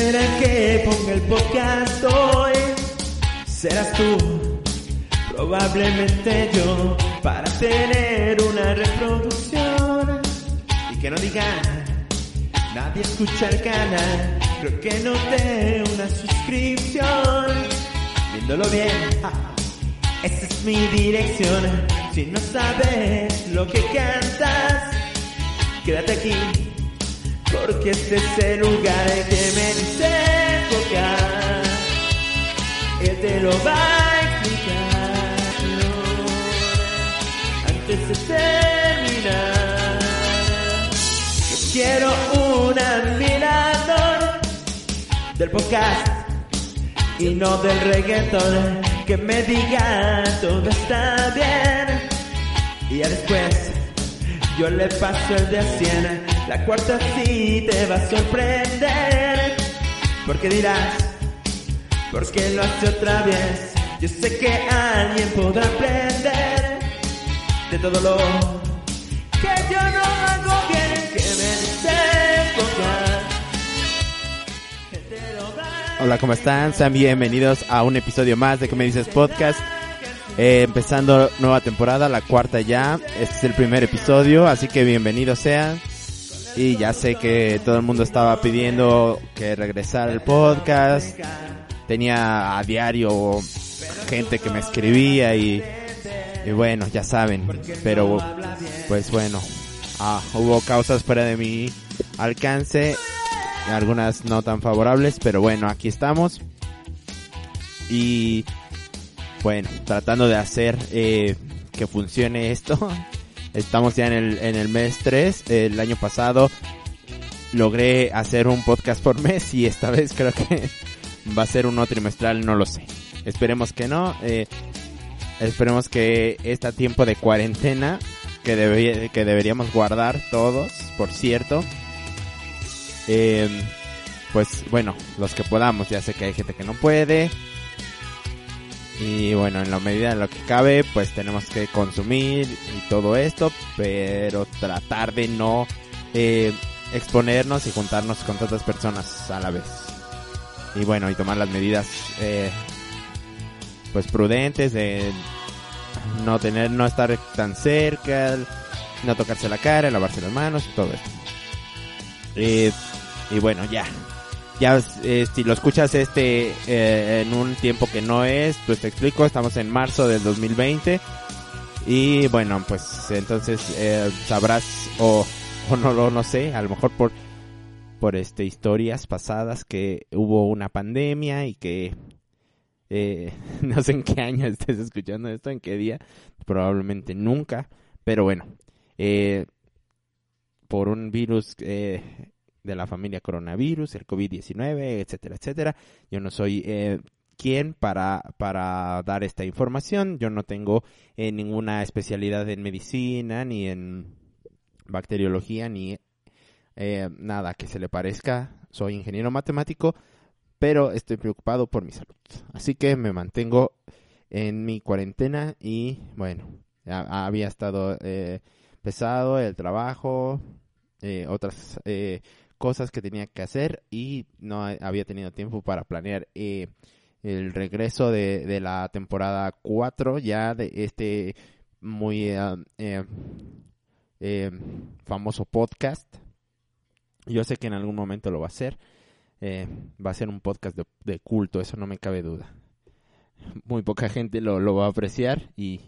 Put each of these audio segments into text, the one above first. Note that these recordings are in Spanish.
¿Quién será que ponga el podcast hoy? Serás tú, probablemente yo, para tener una reproducción y que no digan, nadie escucha el canal, creo que no dé una suscripción. Viéndolo bien, ja, esa es mi dirección. Si no sabes lo que cantas, quédate aquí. Porque este es el lugar que del podcast y no del reggaeton. Que me diga todo está bien. Y ya después yo le paso el de a 100. La cuarta sí te va a sorprender. Porque dirás, porque lo hace otra vez. Yo sé que alguien podrá aprender de todo lo Hola, ¿cómo están? Sean bienvenidos a un episodio más de Que dices podcast. Eh, empezando nueva temporada, la cuarta ya. Este es el primer episodio, así que bienvenidos sean. Y ya sé que todo el mundo estaba pidiendo que regresara el podcast. Tenía a diario gente que me escribía y, y bueno, ya saben. Pero pues bueno, ah, hubo causas fuera de mi alcance. Algunas no tan favorables, pero bueno, aquí estamos. Y bueno, tratando de hacer eh, que funcione esto. Estamos ya en el, en el mes 3. El año pasado logré hacer un podcast por mes y esta vez creo que va a ser uno trimestral, no lo sé. Esperemos que no. Eh, esperemos que este tiempo de cuarentena que, debe, que deberíamos guardar todos, por cierto. Eh, pues bueno, los que podamos, ya sé que hay gente que no puede. Y bueno, en la medida de lo que cabe, pues tenemos que consumir y todo esto, pero tratar de no eh, exponernos y juntarnos con tantas personas a la vez. Y bueno, y tomar las medidas eh, pues prudentes de no tener, no estar tan cerca, no tocarse la cara, lavarse las manos y todo esto. Eh, y bueno, ya, ya eh, si lo escuchas este eh, en un tiempo que no es, pues te explico, estamos en marzo del 2020 y bueno, pues entonces eh, sabrás o, o no lo no sé, a lo mejor por por este historias pasadas que hubo una pandemia y que eh, no sé en qué año estés escuchando esto, en qué día, probablemente nunca, pero bueno, por un virus eh, de la familia coronavirus, el COVID-19, etcétera, etcétera. Yo no soy eh, quien para, para dar esta información. Yo no tengo eh, ninguna especialidad en medicina, ni en bacteriología, ni eh, nada que se le parezca. Soy ingeniero matemático, pero estoy preocupado por mi salud. Así que me mantengo en mi cuarentena y bueno, había estado eh, pesado el trabajo, eh, otras eh, cosas que tenía que hacer y no había tenido tiempo para planear eh, el regreso de, de, la temporada 4 ya de este muy uh, eh, eh, famoso podcast. Yo sé que en algún momento lo va a hacer. Va a ser un podcast de, de, culto, eso no me cabe duda. Muy poca gente lo, lo va a apreciar y,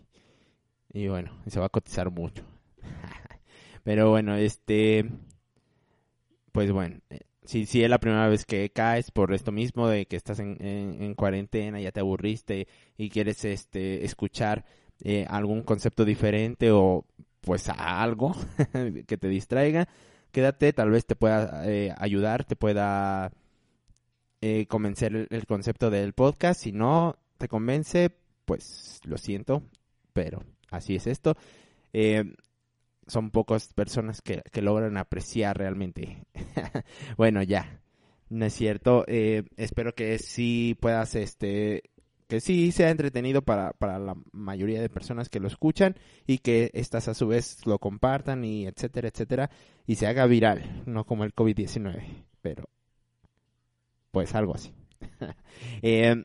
y bueno, se va a cotizar mucho. Pero bueno, este pues bueno, eh, si, si es la primera vez que caes por esto mismo de que estás en, en, cuarentena, ya te aburriste y quieres este escuchar eh, algún concepto diferente o pues algo que te distraiga, quédate, tal vez te pueda eh, ayudar, te pueda eh, convencer el, concepto del podcast. Si no te convence, pues lo siento, pero así es esto. Eh, son pocas personas que, que, logran apreciar realmente. bueno, ya, no es cierto. espero que sí puedas este que sí sea entretenido para, para la mayoría de personas que lo escuchan y que estas a su vez lo compartan y etcétera, etcétera, y se haga viral, no como el COVID-19, pero pues algo así. Em,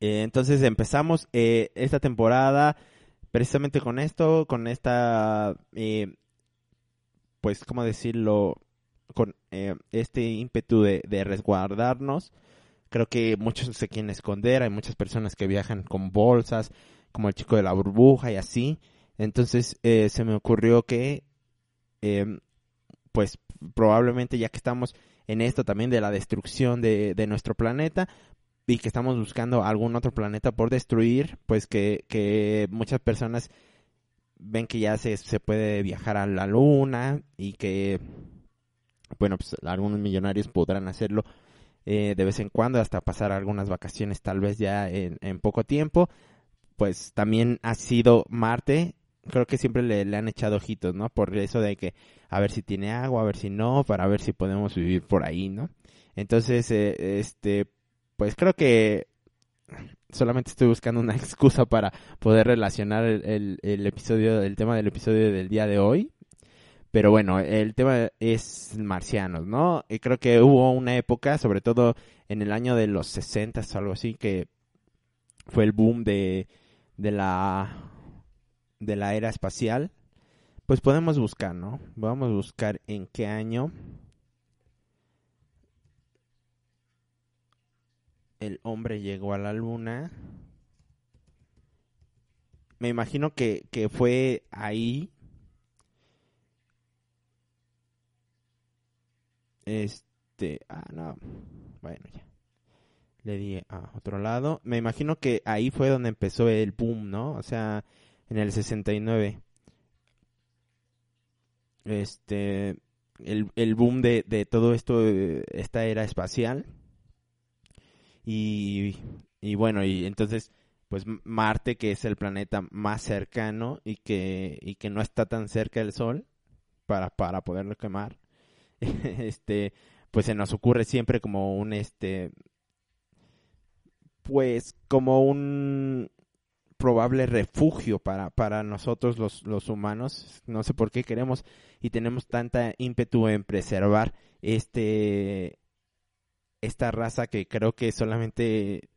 eh, entonces empezamos eh, esta temporada precisamente con esto, con esta, eh, pues, ¿cómo decirlo? Con este ímpetu de, de resguardarnos Creo que muchos se quieren esconder, hay muchas personas que viajan con bolsas, como el chico de la burbuja y así. Entonces eh, se me ocurrió que, em, pues probablemente ya que estamos en esto también de la destrucción de, nuestro planeta y que estamos buscando algún otro planeta por destruir, pues que, que muchas personas ven que ya se, se puede viajar a la luna y que, bueno, pues algunos millonarios podrán hacerlo eh, de vez en cuando, hasta pasar algunas vacaciones tal vez ya en, poco tiempo. Pues también ha sido Marte, creo que siempre le, han echado ojitos, ¿no? Por eso de que a ver si tiene agua, a ver si no, para ver si podemos vivir por ahí, ¿no? Entonces, eh, este, pues creo que solamente estoy buscando una excusa para poder relacionar el, el, episodio, el tema del episodio del día de hoy pero bueno, el tema es marcianos, ¿no? Y creo que hubo una época, sobre todo en el año de los 60 o algo así, que fue el boom de, de la de la era espacial. Pues podemos buscar, ¿no? Vamos a buscar en qué año el hombre llegó a la luna. Me imagino que, que fue ahí Este, ah, no. Bueno, ya. Le di a otro lado. Me imagino que ahí fue donde empezó el boom, ¿no? O sea, en el 69. Este, el, el boom de, de todo esto, esta era espacial. Y, y bueno, y entonces, pues Marte, que es el planeta más cercano y que, y que no está tan cerca del Sol para, para poderlo quemar, este, pues se nos ocurre siempre como un, este, pues como un probable refugio para, para nosotros los, los humanos. No sé por qué queremos y tenemos tanta ímpetu en preservar este esta raza que creo que solamente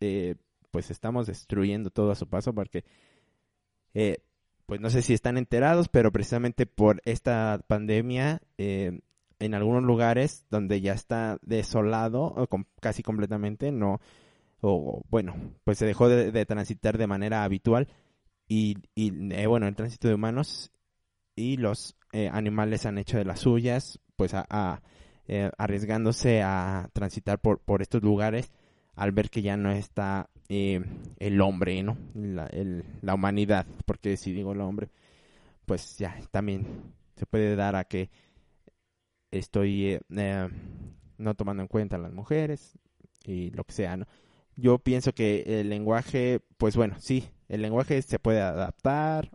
eh, pues estamos destruyendo todo a su paso porque eh, pues no sé si están enterados pero precisamente por esta pandemia eh, en algunos lugares donde ya está desolado o casi completamente, no, o bueno, pues se dejó de, transitar de manera habitual y, y eh, bueno, el tránsito de humanos y los eh, animales han hecho de las suyas, pues a, eh, arriesgándose a transitar por, por estos lugares al ver que ya no está el hombre, ¿no? La, el, la humanidad, porque si digo el hombre, pues ya también se puede dar a que estoy eh, eh, no tomando en cuenta a las mujeres y lo que sea, ¿no? Yo pienso que el lenguaje, pues bueno, sí, el lenguaje se puede adaptar,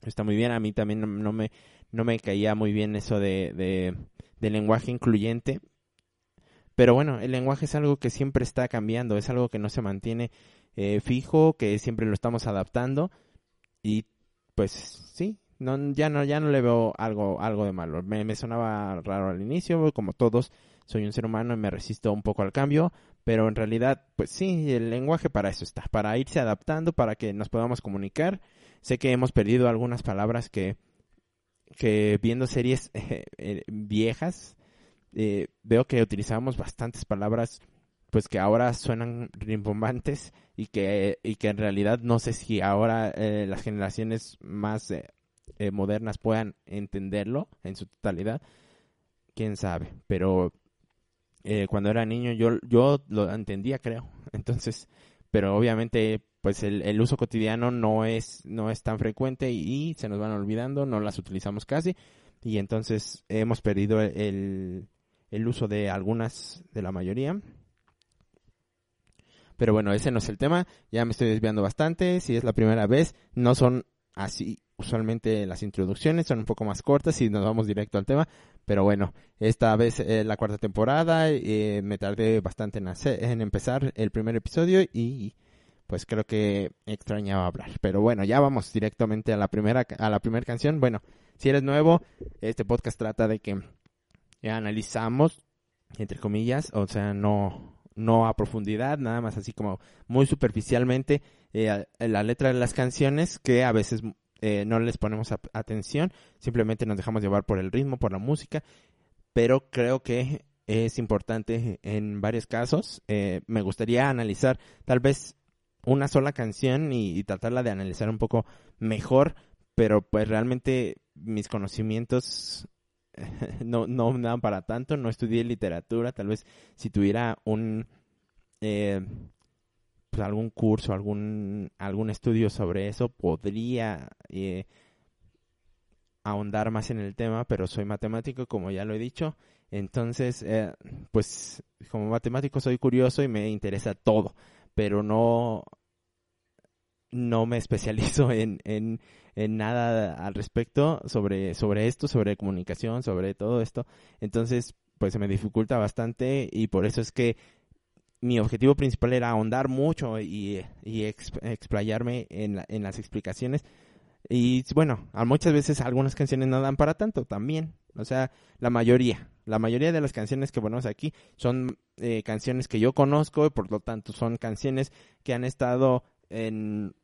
está muy bien, a mí también no, me, no me caía muy bien eso de, lenguaje incluyente, pero bueno, el lenguaje es algo que siempre está cambiando, es algo que no se mantiene eh, fijo, que siempre lo estamos adaptando y pues sí, no, ya no, ya no le veo algo, algo de malo. Me, me sonaba raro al inicio, como todos, soy un ser humano y me resisto un poco al cambio, pero en realidad, pues sí, el lenguaje para eso está, para irse adaptando, para que nos podamos comunicar. Sé que hemos perdido algunas palabras que, que viendo series eh, viejas, eh, veo que utilizamos bastantes palabras pues que ahora suenan rimbombantes y que, y que en realidad no sé si ahora eh, las generaciones más eh, modernas puedan entenderlo en su totalidad. quién sabe, pero eh, cuando era niño yo, yo lo entendía, creo. Entonces, pero obviamente pues el, uso cotidiano no es, no es tan frecuente y, se nos van olvidando, no las utilizamos casi. Y entonces hemos perdido el, el uso de algunas, de la mayoría. Pero bueno, ese no es el tema, ya me estoy desviando bastante, si es la primera vez, no son así usualmente las introducciones, son un poco más cortas y nos vamos directo al tema, pero bueno, esta vez es la cuarta temporada, eh, me tardé bastante en, en empezar el primer episodio y pues creo que extrañaba hablar. Pero bueno, ya vamos directamente a la primera a la primera canción. Bueno, si eres nuevo, este podcast trata de que analizamos entre comillas, o sea, no no a profundidad, nada más así como muy superficialmente eh, la letra de las canciones que a veces eh, no les ponemos atención, simplemente nos dejamos llevar por el ritmo, por la música, pero creo que es importante en varios casos. Eh, me gustaría analizar tal vez una sola canción y, tratarla de analizar un poco mejor, pero pues realmente mis conocimientos no, no dan para tanto, no estudié literatura, tal vez si tuviera un eh, pues algún curso, algún, algún estudio sobre eso, podría eh, ahondar más en el tema, pero soy matemático, como ya lo he dicho, entonces, eh, pues como matemático soy curioso y me interesa todo pero no, no me especializo en, en, en nada al respecto sobre, sobre esto, sobre comunicación, sobre todo esto. Entonces, pues se me dificulta bastante y por eso es que mi objetivo principal era ahondar mucho y, y explayarme en, en las explicaciones. Y bueno, muchas veces algunas canciones no dan para tanto también. O sea, la mayoría. La mayoría de las canciones que ponemos aquí son eh, canciones que yo conozco y por lo tanto son canciones que han estado en,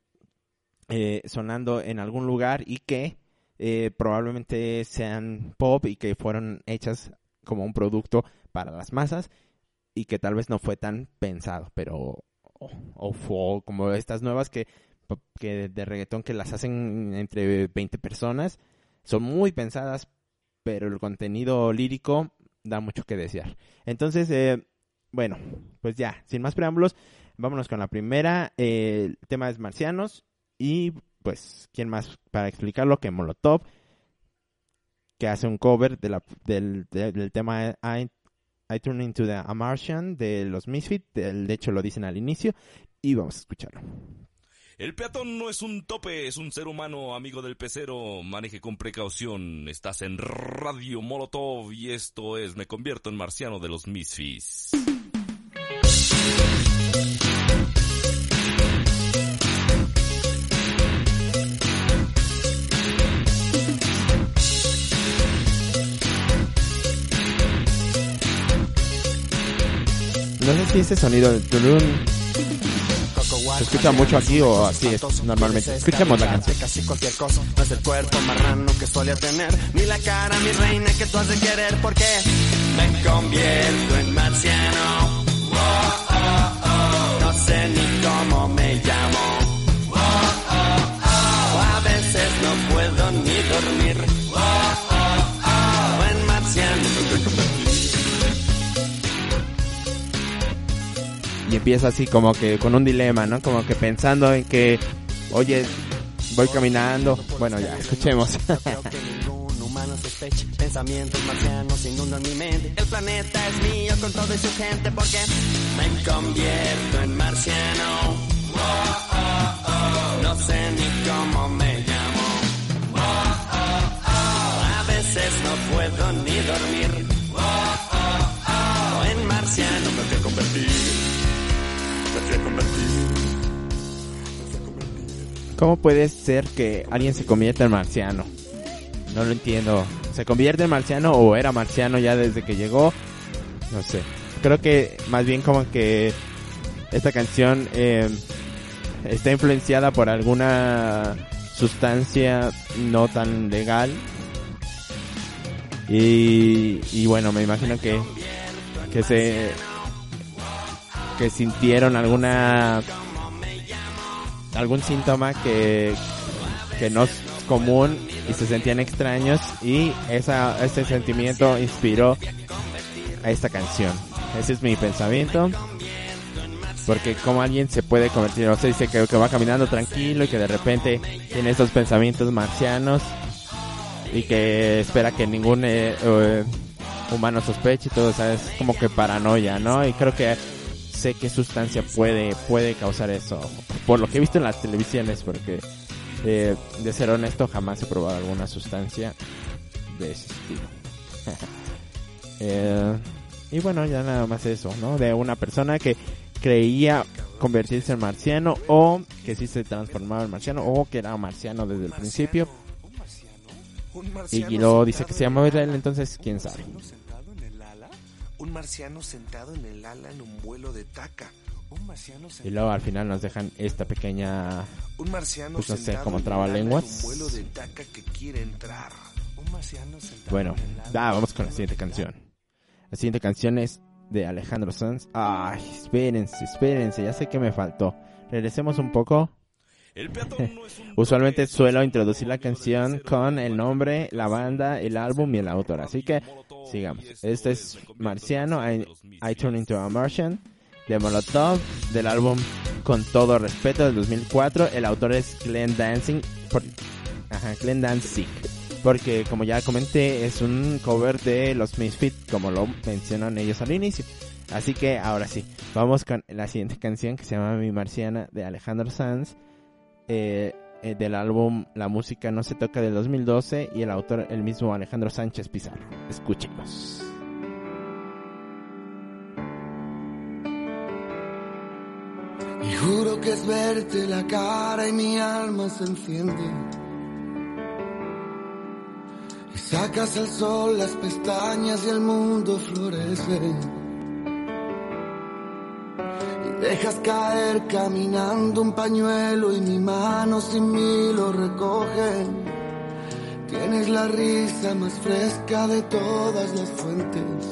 eh, sonando en algún lugar y que eh, probablemente sean pop y que fueron hechas como un producto para las masas y que tal vez no fue tan pensado, pero o, o, como estas nuevas que, que de reggaetón que las hacen entre 20 personas, son muy pensadas pero el contenido lírico da mucho que desear. Entonces, eh, bueno, pues ya, sin más preámbulos, vámonos con la primera. Eh, el tema es marcianos y pues, ¿quién más para explicarlo que Molotov? que hace un cover de la, del, tema I, I, Turn Into the, a Martian de los Misfits, de hecho lo dicen al inicio, y vamos a escucharlo. El peatón no es un tope, es un ser humano amigo del pecero. Maneje con precaución. Estás en Radio Molotov y esto es Me convierto en marciano de los Misfits. No sé si ese sonido del se escucha mucho aquí o así es normalmente. Escuchemos la canción. Casi cualquier cosa, no es el cuerpo marrano que solía tener, ni la cara, mi reina que tú has de querer, porque me convierto en marciano. No sé ni cómo me llamo. Y empieza así como que con un dilema, ¿no? Como que pensando en que, oye, voy caminando. Bueno, ya, escuchemos. Pensamientos marcianos inundan mi mente. El planeta es mío con todo y su gente porque me convierto en ¿Cómo puede ser que alguien se convierta en marciano? No lo entiendo. ¿Se convierte en marciano o era marciano ya desde que llegó? No sé. Creo que más bien como que esta canción eh, está influenciada por alguna sustancia no tan legal. Y, y bueno, me imagino que, que se que sintieron alguna algún síntoma que, que no común y se sentían extraños y esa, ese sentimiento inspiró a esta canción. Ese es mi pensamiento. Porque como alguien se puede convertir, o sea, dice que, que va caminando tranquilo y que de repente tiene estos pensamientos marcianos y que espera que ningún eh, eh, humano sospeche y todo, o sea, es como que paranoia, ¿no? Y creo que sé qué sustancia puede, puede causar eso. Por lo que he visto en las televisiones, porque eh, de ser honesto jamás he probado alguna sustancia de ese estilo. Eh, y bueno, ya nada más eso, ¿no? De una persona que creía convertirse en marciano o que sí se transformaba en marciano o que era marciano desde el principio. Y luego dice que se llamaba Israel, entonces quién sabe. Un marciano sentado en el ala en un vuelo de taca. Un marciano Y luego al final nos dejan esta pequeña... un marciano pues no sé, como trabalenguas. un vuelo de taca que quiere entrar. Un marciano sentado Bueno, en el ala ah, vamos con la siguiente canción. La siguiente canción es de Alejandro Sanz. Ay, espérense, espérense, ya sé que me faltó. Regresemos un poco. Usualmente suelo introducir la canción con el nombre, la banda, el álbum y el autor. Así que sigamos. Este es Marciano, I, I. Turn Into a Martian, de Molotov, del álbum Con Todo Respeto del 2004. El autor es Glenn Dancing, por- ajá, Glenn Danzig. Porque como ya comenté, es un cover de los Misfits, como lo mencionan ellos al inicio. Así que ahora sí, vamos con la siguiente canción que se llama Mi Marciana de Alejandro Sanz. eh, eh, del álbum La música no se toca del 2012 y el autor el mismo Alejandro Sánchez Pizarro. Escúchenos. Y juro que es verte la cara y mi alma se enciende. Y sacas al sol las pestañas y el mundo florece. Dejas caer caminando un pañuelo y mi mano sin mí lo recoge. Tienes la risa más fresca de todas las fuentes.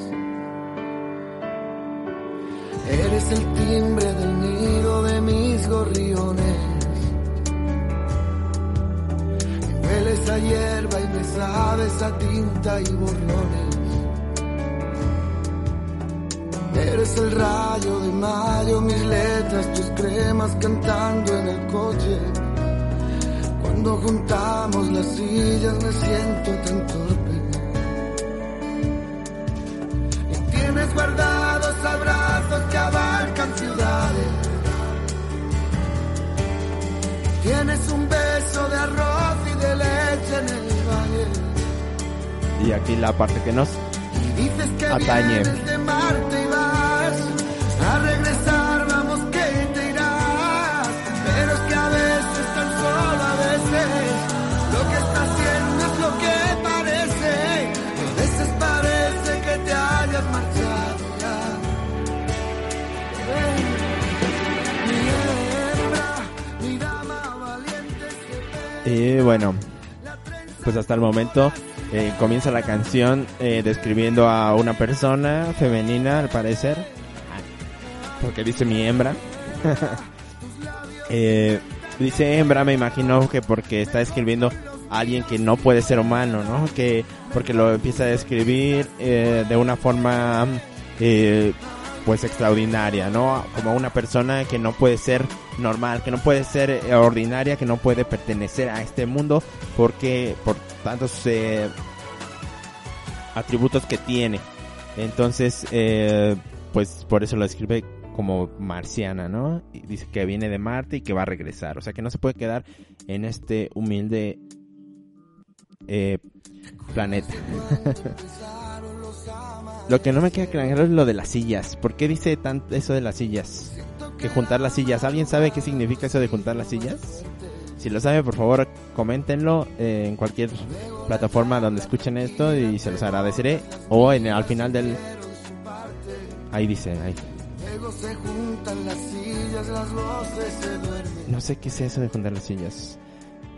Eres el timbre del nido de mis gorriones. Y hueles a hierba y me sabes a tinta y borrones. Eres el rayo de mayo, mis letras, tus cremas cantando en el coche. Cuando juntamos las sillas me siento tan torpe. Y tienes guardados abrazos que abarcan ciudades. Tienes un beso de arroz y de leche en el valle. Y aquí la parte que nos Atañe. Y bueno, pues hasta el momento eh, comienza la canción eh, describiendo a una persona femenina, al parecer, porque dice mi hembra. Eh, dice hembra, me imagino que porque está escribiendo a alguien que no puede ser humano, ¿no? Que porque lo empieza a describir de una forma pues extraordinaria, ¿no? Como una persona que no puede ser normal, que no puede ser eh, ordinaria, que no puede pertenecer a este mundo porque por tantos eh, atributos que tiene. Entonces, eh, pues por eso lo describe como marciana, ¿no? Dice que viene de Marte y que va a regresar. O sea que no se puede quedar en este humilde planeta. lo que no me queda claro es lo de las sillas. ¿Por qué dice tanto eso de las sillas? Que juntar las sillas. ¿Alguien sabe qué significa eso de juntar las sillas? Si lo sabe, por favor, coméntenlo eh, en cualquier plataforma donde escuchen esto y se los agradeceré. O en al final del... Ahí dice, ahí. No sé qué es eso de juntar las sillas.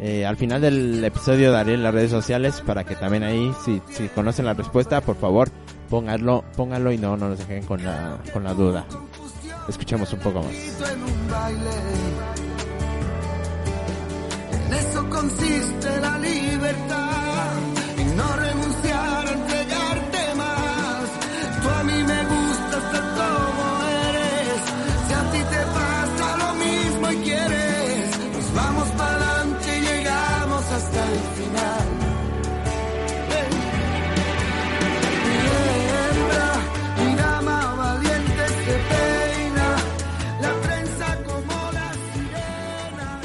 Eh, al final del episodio daré en las redes sociales para que también ahí, si, conocen la respuesta, por favor, pónganlo, pónganlo y no, no nos dejen con la, con la duda. Escuchemos un poco más.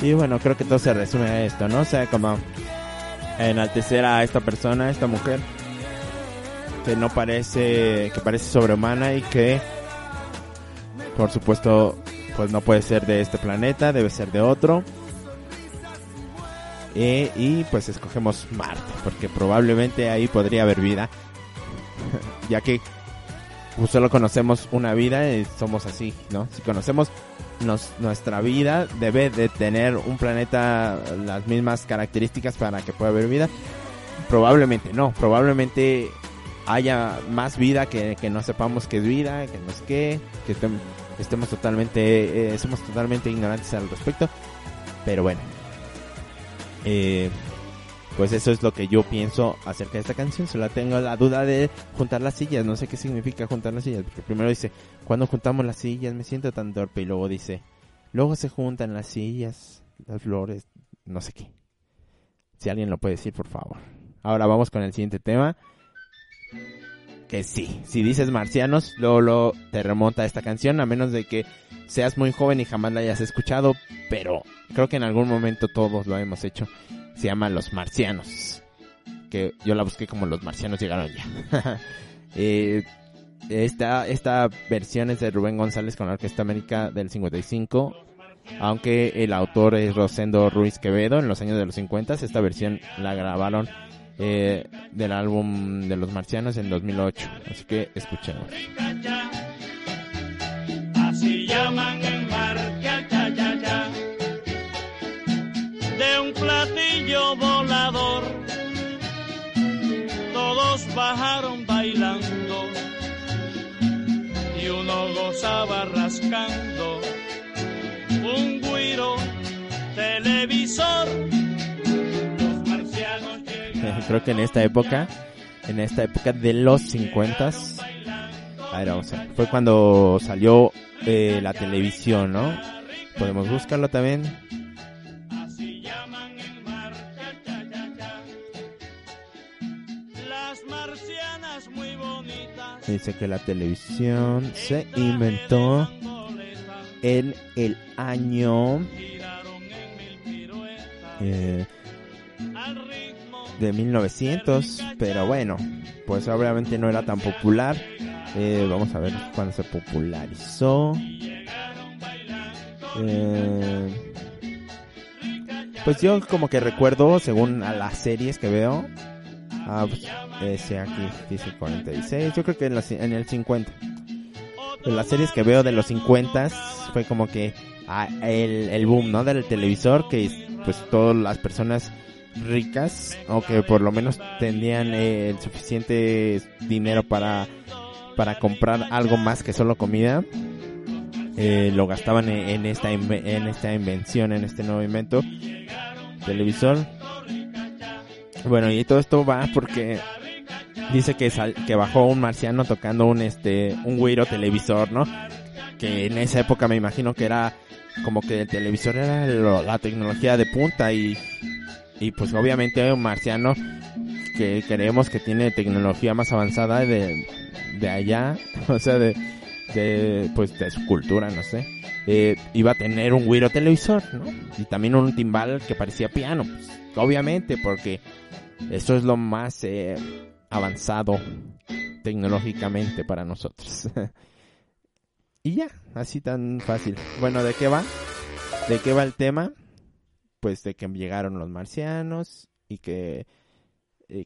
Y bueno, creo que todo se resume a esto, ¿no? O sea, como enaltecer a esta persona, a esta mujer, que no parece, que parece sobrehumana y que, por supuesto, pues no puede ser de este planeta, debe ser de otro. Y pues escogemos Marte, porque probablemente ahí podría haber vida, ya que pues, solo conocemos una vida y somos así, ¿no? Si conocemos nos- nuestra vida debe de tener un planeta las mismas características para que pueda haber vida. Probablemente no, probablemente haya más vida que, que no sepamos que es vida, que no es qué, que estem- estemos totalmente, eh, somos totalmente ignorantes al respecto. Pero bueno, eh, pues eso es lo que yo pienso acerca de esta canción. Solo tengo la duda de juntar las sillas. No sé qué significa juntar las sillas. Porque primero dice, cuando juntamos las sillas me siento tan torpe. Y luego dice, luego se juntan las sillas, las flores, no sé qué. Si alguien lo puede decir, por favor. Ahora vamos con el siguiente tema. Que sí, si dices marcianos, luego, luego te remonta esta canción, a menos de que seas muy joven y jamás la hayas escuchado, pero creo que en algún momento todos lo hemos hecho. Se llama Los Marcianos, que yo la busqué como Los Marcianos llegaron ya. Eh, esta, esta versión es de Rubén González con la Orquesta América del 55, aunque el autor es Rosendo Ruiz Quevedo en los años de los 50. Esta versión la grabaron eh, del álbum de los marcianos en 2008. Así que escuchemos. Así llaman bajaron bailando y uno gozaba rascando un guiro televisor. Los marcianos Creo que en esta época, en esta época de los 50 a ver, vamos a ver, fue cuando salió eh, la televisión, ¿no? Podemos buscarlo también. Dice que la televisión se inventó en el año eh, de 1900, pero bueno, pues obviamente no era tan popular. Eh, vamos a ver cuándo se popularizó. Eh, pues yo como que recuerdo, según a las series que veo, ah, pues, ese aquí dice 46, yo creo que en, los- en el 50. En las series que veo de los 50 fue como que ah, el, el boom, ¿no? Del televisor, que pues todas las personas ricas, o que por lo menos tenían eh, el suficiente dinero para, para comprar algo más que solo comida, eh, lo gastaban en, en esta en esta invención, en este nuevo invento, televisor. Bueno, y todo esto va porque dice que sal- que bajó un marciano tocando un este un güiro televisor, ¿no? Que en esa época me imagino que era como que el televisor era lo- la tecnología de punta y y pues obviamente un marciano que creemos que tiene tecnología más avanzada de, de allá, o sea, de, de, pues de su cultura, no sé, eh, iba a tener un güiro televisor, ¿no? Y también un timbal que parecía piano, pues, obviamente, porque eso es lo más eh, avanzado tecnológicamente para nosotros. y ya, así tan fácil. Bueno, ¿de qué va? ¿De qué va el tema? Pues de que llegaron los marcianos y que,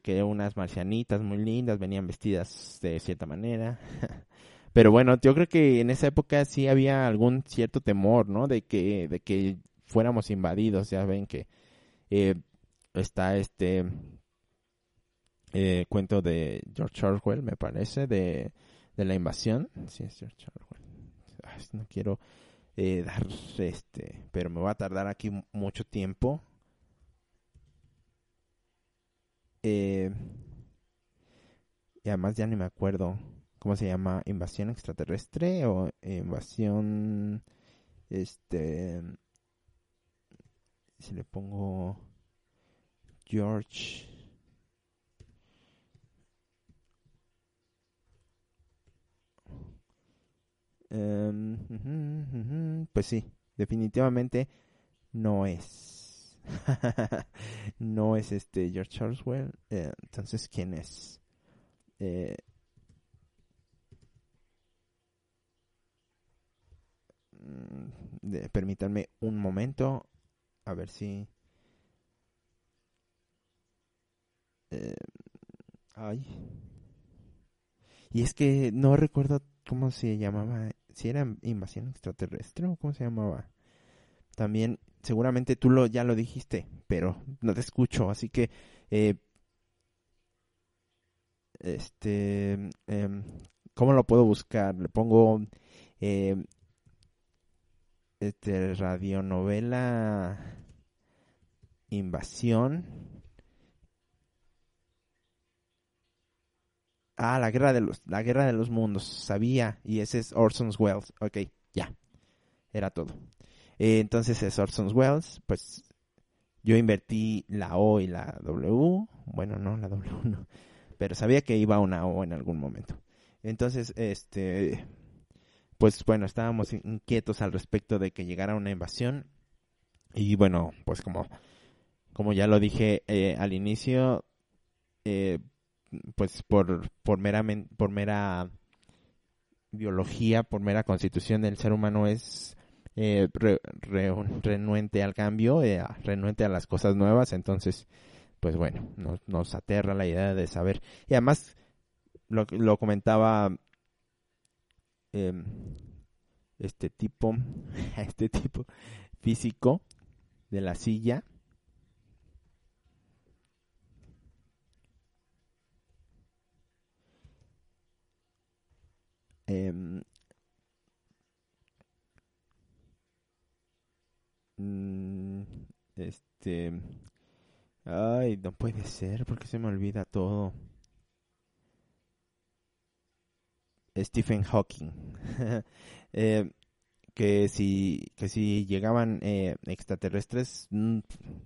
que unas marcianitas muy lindas venían vestidas de cierta manera. Pero bueno, yo creo que en esa época sí había algún cierto temor, ¿no? De que, de que fuéramos invadidos. Ya ven que eh, está este eh, cuento de George Orwell, me parece, de, de la invasión. Sí, es George Orwell. No quiero eh, dar este, pero me va a tardar aquí mucho tiempo. Eh, y además ya ni me acuerdo cómo se llama, invasión extraterrestre o invasión, este, si le pongo George. Em, pues sí, definitivamente no es. no es este George Orwell. Eh, entonces, ¿quién es? Eh, mm, permítanme un momento. A ver si. Eh, ay. Y es que no recuerdo cómo se llamaba. Si era invasión extraterrestre o cómo se llamaba. También, seguramente tú lo, ya lo dijiste, pero no te escucho. Así que, eh, este, em, ¿cómo lo puedo buscar? Le pongo, eh, este, radionovela Invasión. Ah, la guerra de los, la guerra de los mundos, sabía, y ese es Orson Welles. Ok, ya, era todo. Eh, entonces es Orson Welles, pues yo invertí la O y la W, bueno, no, la W no, pero sabía que iba una O en algún momento. Entonces, este, pues bueno, estábamos inquietos al respecto de que llegara una invasión y bueno, pues como, como ya lo dije eh, al inicio, eh, pues por, por, meramente, por mera biología, por mera constitución del ser humano es eh, re- re- renuente al cambio, eh, renuente a las cosas nuevas, entonces, pues bueno, nos, nos aterra la idea de saber. Y además, lo, lo comentaba em, este tipo, este tipo físico de la silla, em, mm, este, ay, no puede ser, porque se me olvida todo. Stephen Hawking. Eh, que si que si llegaban eh, extraterrestres mm,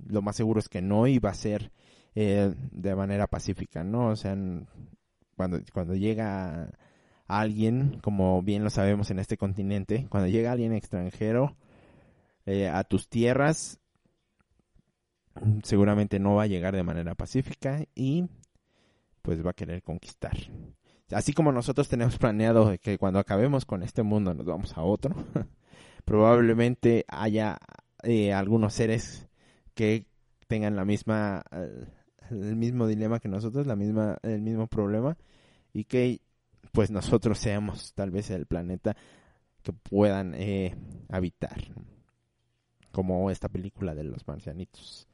lo más seguro es que no iba a ser eh, de manera pacífica no o sea cuando cuando llega alguien como bien lo sabemos en este continente cuando llega alguien extranjero eh, a tus tierras seguramente no va a llegar de manera pacífica y pues va a querer conquistar. Así como nosotros tenemos planeado que cuando acabemos con este mundo nos vamos a otro, probablemente haya eh, algunos seres que tengan la misma el mismo dilema que nosotros, la misma el mismo problema y que pues nosotros seamos tal vez el planeta que puedan eh, habitar, como esta película de los marcianitos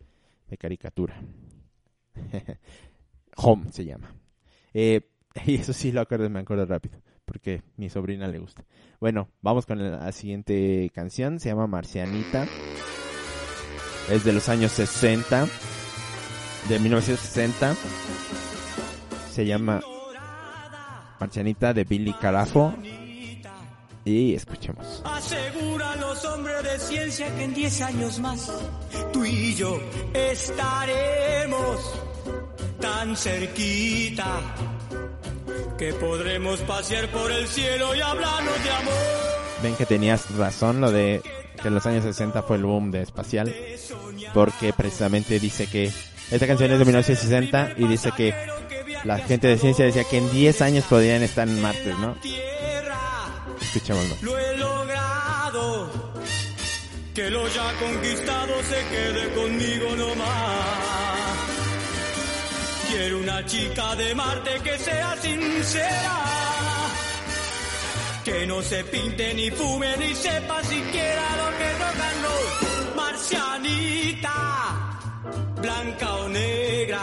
de caricatura. Home se llama. Eh, y eso sí lo acuerdo, me acuerdo rápido, porque mi sobrina le gusta. Bueno, vamos con la, siguiente canción, se llama Marcianita. Es de los años 60, de 1960. Se llama Marcianita de Billy Carafo. Y escuchemos. Asegura los hombres de ciencia que en 10 años más tú y yo estaremos tan cerquita que podremos pasear por el cielo y hablarnos de amor. Ven que tenías razón, lo de que en los años 60 fue el boom de espacial, porque precisamente dice que esta canción es de 1960 y dice que la gente de ciencia decía que en 10 años podrían estar en Marte, ¿no? Escuchémoslo. Lo he logrado, que lo ya conquistado se quede conmigo nomás. Quiero una chica de Marte que sea sincera, que no se pinte ni fume ni sepa siquiera lo que and roll. Marcianita, blanca o negra,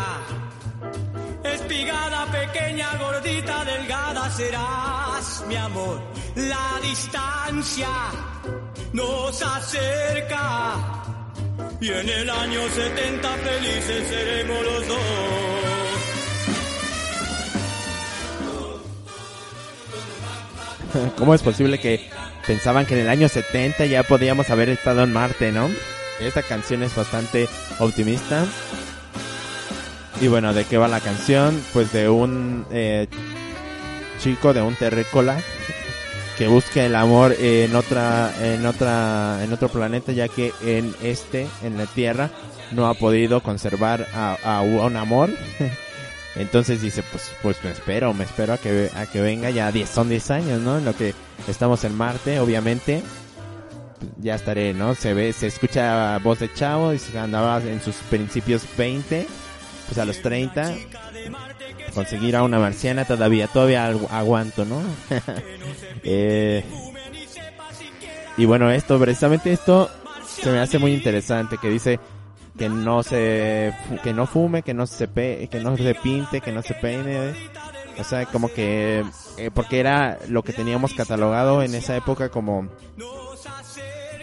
Brigada pequeña, gordita, delgada, serás mi amor. La distancia nos acerca y en el año 70 felices seremos los dos. ¿Cómo es posible que pensaban que en el año 70 ya podíamos haber estado en Marte, no? Esta canción es bastante optimista y bueno, ¿de qué va la canción? Pues de un eh, chico, de un terrícola que busca el amor en otra, en otra, en otro planeta, ya que en este, en la Tierra, no ha podido conservar a, a un amor. Entonces dice, pues, pues me espero, me espero a que, a que venga ya 10, son 10 años, ¿no? En lo que estamos en Marte, obviamente. Ya estaré, ¿no? Se ve, se escucha voz de chavo y se andaba en sus principios 20, pues a los 30. Conseguir a una marciana todavía, todavía agu- aguanto, ¿no? Eh, y bueno, esto, precisamente esto se me hace muy interesante, que dice que no se, que no fume, que no se pe, que no se pinte, que no se peine, o sea, como que, eh, porque era lo que teníamos catalogado en esa época como,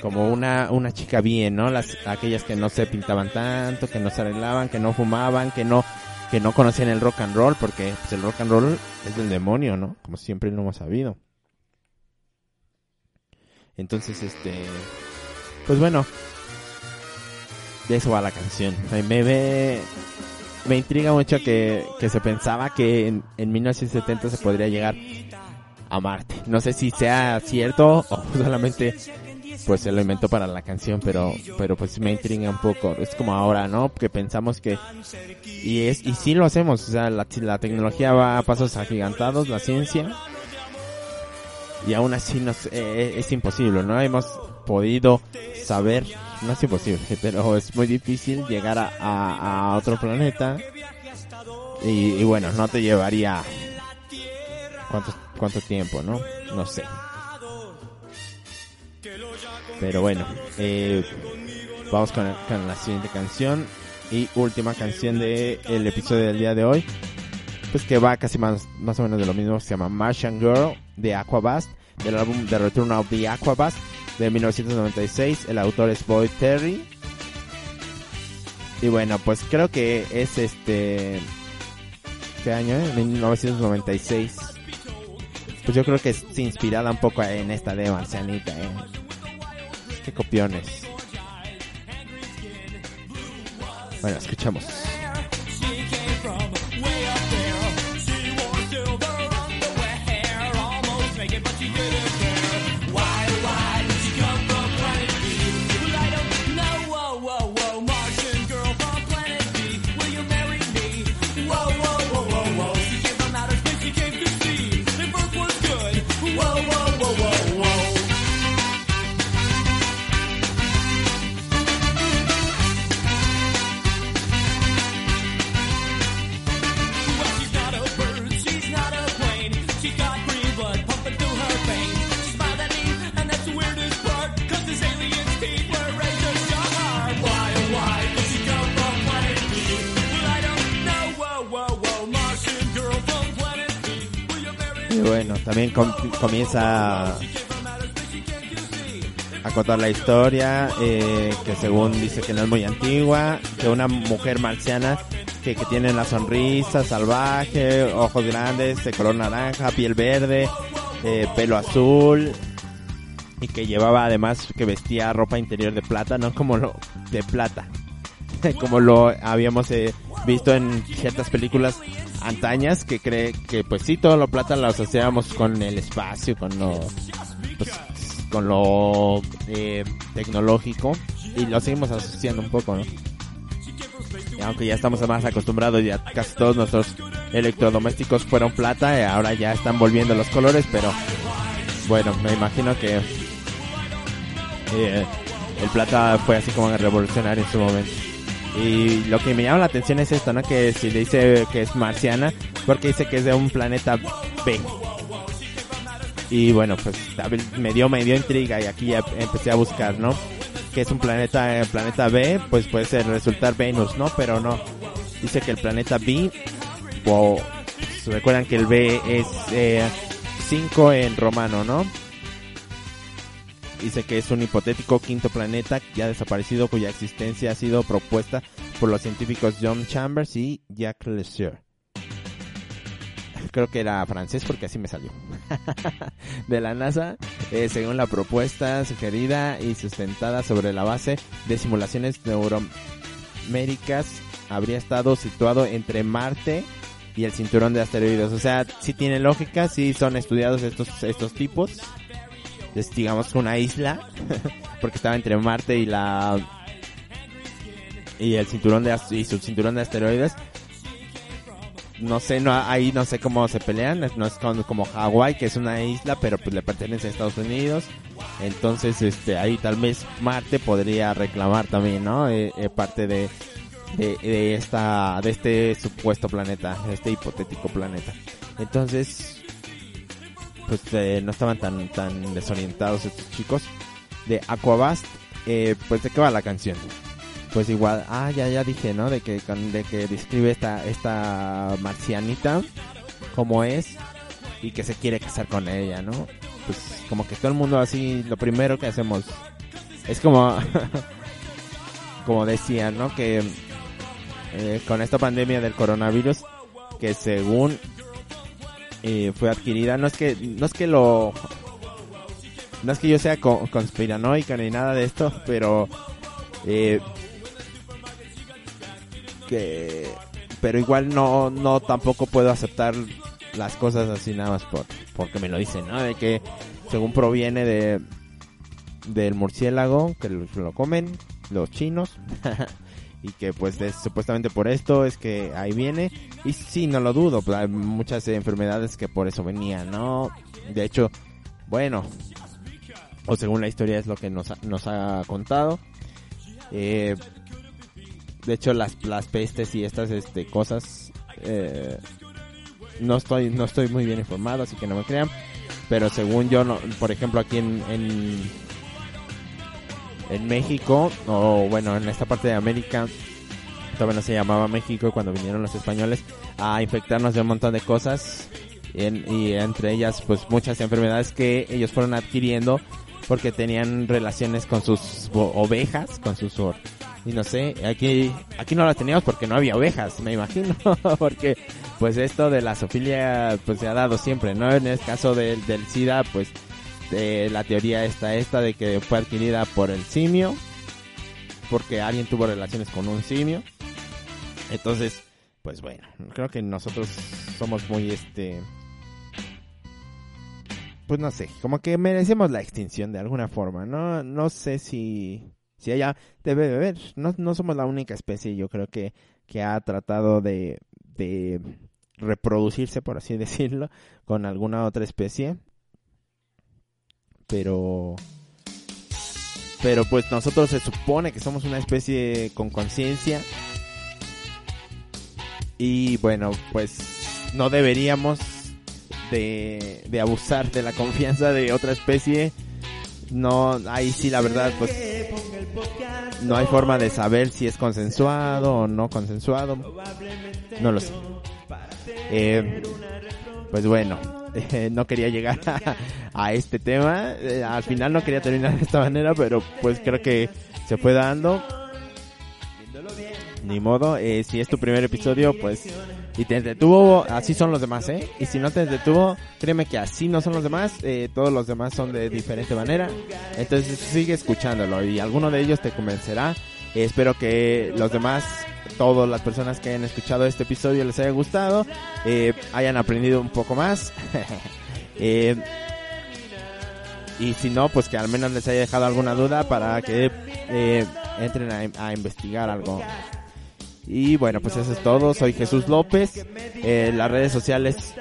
como una, una chica bien, ¿no? Las, aquellas que no se pintaban tanto, que no se arreglaban, que no fumaban, que no, que no conocían el rock and roll, porque pues, el rock and roll es del demonio, ¿no? Como siempre lo hemos sabido. Entonces, este, pues bueno, de eso va la canción. Me, me, me, me intriga mucho que, que se pensaba que en, en 1970 se podría llegar a Marte. No sé si sea cierto o solamente pues se lo inventó para la canción, pero pero pues me intriga un poco. Es como ahora, ¿no? Que pensamos que y es y sí lo hacemos, o sea, la, la tecnología va a pasos agigantados, la ciencia y aún así nos, eh, es imposible, ¿no? Hemos podido saber, no es imposible, pero es muy difícil llegar a otro planeta y, y bueno, no te llevaría cuánto, cuánto tiempo, ¿no? No sé. Pero bueno, eh, vamos con, la siguiente canción y última canción de el episodio del día de hoy pues que va casi más, más o menos de lo mismo, se llama Martian Girl de Aquabast, del álbum The Return of the Aquabast de 1996, el autor es Boyd Terry. Y bueno, pues creo que es este... ¿Qué año? Eh? 1996. Pues yo creo que es inspirada un poco en esta de Marcianita, ¿eh? Qué copiones. Bueno, escuchamos. También com comienza a, a contar la historia, eh, que según dice que no es muy antigua, que una mujer marciana que, que tiene la sonrisa salvaje, ojos grandes, de color naranja, piel verde, eh, pelo azul, y que llevaba además que vestía ropa interior de plata, no como lo de plata, como lo habíamos eh, visto en ciertas películas antañas que cree que pues sí todo lo plata lo asociamos con el espacio con lo pues, con lo eh, tecnológico y lo seguimos asociando un poco no y aunque ya estamos más acostumbrados ya casi todos nuestros electrodomésticos fueron plata y ahora ya están volviendo los colores pero bueno me imagino que eh, el plata fue así como revolucionario en su momento y lo que me llama la atención es esto, ¿no? Que si le dice que es marciana, porque dice que es de un planeta B. Y bueno, pues me dio, me dio intriga y aquí ya empecé a buscar, ¿no? Que es un planeta, eh, planeta B, pues puede ser resultar Venus, ¿no? Pero no. Dice que el planeta B, wow, pues recuerdan que el B es 5 eh, en romano, ¿no? Dice que es un hipotético quinto planeta ya desaparecido cuya existencia ha sido propuesta por los científicos John Chambers y Jacques Lesueur. creo que era francés porque así me salió, de la NASA, eh, según la propuesta sugerida y sustentada sobre la base de simulaciones neuroméricas, habría estado situado entre Marte y el cinturón de asteroides. O sea, sí tiene lógica, sí son estudiados estos, estos tipos. Es, digamos, una isla, porque estaba entre Marte y la y el cinturón de y su cinturón de asteroides no sé, no, ahí no sé cómo se pelean, no es como, como Hawái, que es una isla, pero pues le pertenece a Estados Unidos, entonces este ahí tal vez Marte podría reclamar también, ¿no? Eh, eh, parte de, de, de esta, de este supuesto planeta, este hipotético planeta. Entonces, pues eh, no estaban tan, tan desorientados estos chicos de Aquabast, eh, pues de qué va la canción pues igual, ah, ya, ya dije, ¿no? De que, de que describe esta, esta marcianita como es y que se quiere casar con ella, ¿no? Pues como que todo el mundo así, lo primero que hacemos es como, como decían, ¿no? Que eh, con esta pandemia del coronavirus, que según eh, fue adquirida, no es que, no es que lo, no es que yo sea co- conspiranoica ni nada de esto, pero eh, que pero igual no no tampoco puedo aceptar las cosas así nada más por porque me lo dicen no de que según proviene de del murciélago que lo, lo comen los chinos y que pues es supuestamente por esto es que ahí viene. Y sí no lo dudo hay muchas enfermedades que por eso venían no de hecho bueno o según la historia es lo que nos ha, nos ha contado eh, de hecho las las pestes y estas este cosas eh, no estoy no estoy muy bien informado así que no me crean pero según yo no, por ejemplo aquí en, en en México o bueno en esta parte de América todavía no se llamaba México cuando vinieron los españoles a infectarnos de un montón de cosas y entre ellas pues muchas enfermedades que ellos fueron adquiriendo porque tenían relaciones con sus ovejas con sus y no sé, aquí, aquí no las teníamos porque no había ovejas, me imagino, porque pues esto de la zoofilia pues se ha dado siempre, ¿no? En el caso del, del SIDA pues la teoría está esta de que fue adquirida por el simio, porque alguien tuvo relaciones con un simio, entonces pues bueno, creo que nosotros somos muy este pues no sé, como que merecemos la extinción de alguna forma, no no sé si si ella debe de haber, no, no somos la única especie, yo creo que que ha tratado de de reproducirse por así decirlo con alguna otra especie. Pero pero pues nosotros se supone que somos una especie con conciencia y bueno, pues no deberíamos de, de abusar de la confianza de otra especie. No, ahí sí la verdad, pues no hay forma de saber si es consensuado o no consensuado. No lo sé. Eh, pues bueno, eh, no quería llegar a, este tema. Eh, al final no quería terminar de esta manera, pero pues creo que se fue dando. Ni modo, eh, si es tu primer episodio, pues, y te entretuvo, así son los demás, ¿eh? Y si no te entretuvo, créeme que así no son los demás, eh, todos los demás son de diferente manera. Entonces sigue escuchándolo y alguno de ellos te convencerá. Espero que los demás, todas las personas que hayan escuchado este episodio les haya gustado, eh, hayan aprendido un poco más. eh, y si no, pues que al menos les haya dejado alguna duda para que eh, entren a, investigar algo. Y bueno, pues eso es todo. Soy Jesús López. Las redes sociales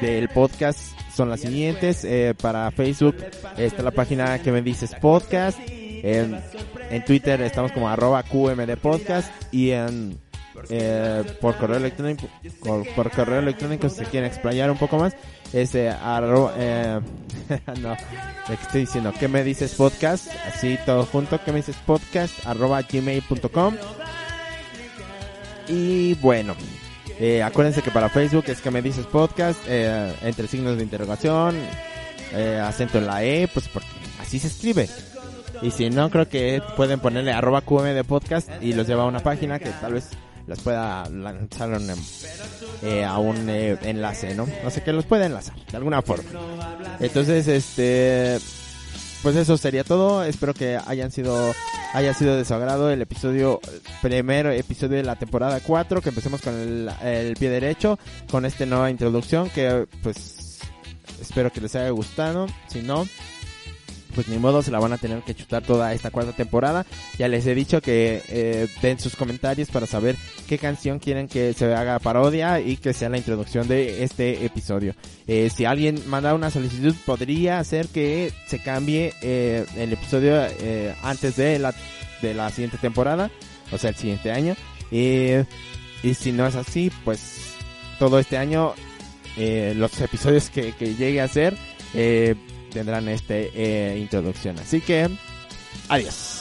del podcast son las siguientes. Para Facebook está la página que me dices podcast. En Twitter estamos como arroba QMD podcast. Y en eh, por correo electrónico por, correo electrónico si quieren explayar un poco más es eh, arroba, eh, no ¿de qué estoy diciendo que me dices podcast así todo junto que me dices podcast arroba gmail.com y bueno, eh, acuérdense que para Facebook es que me dices podcast, eh, entre signos de interrogación, eh, acento en la E, pues porque así se escribe. Y si no, creo que pueden ponerle arroba QM de podcast y los lleva a una página que tal vez las pueda lanzar en, eh, a un eh, enlace, ¿no? O sea, que los pueda enlazar de alguna forma. Entonces, este, pues eso sería todo. Espero que hayan sido, haya sido de su agrado el episodio, primer episodio de la temporada 4, que empecemos con el, el pie derecho, con esta nueva introducción que, pues, espero que les haya gustado. Si no, pues ni modo, se la van a tener que chutar toda esta cuarta temporada. Ya les he dicho que eh, den sus comentarios para saber qué canción quieren que se haga parodia y que sea la introducción de este episodio. Eh, si alguien manda una solicitud, podría hacer que se cambie eh, el episodio antes de la, de la siguiente temporada, o sea, el siguiente año. y si no es así, pues todo este año los episodios que, que llegue a ser eh, tendrán este eh, introducción. Así que, adiós.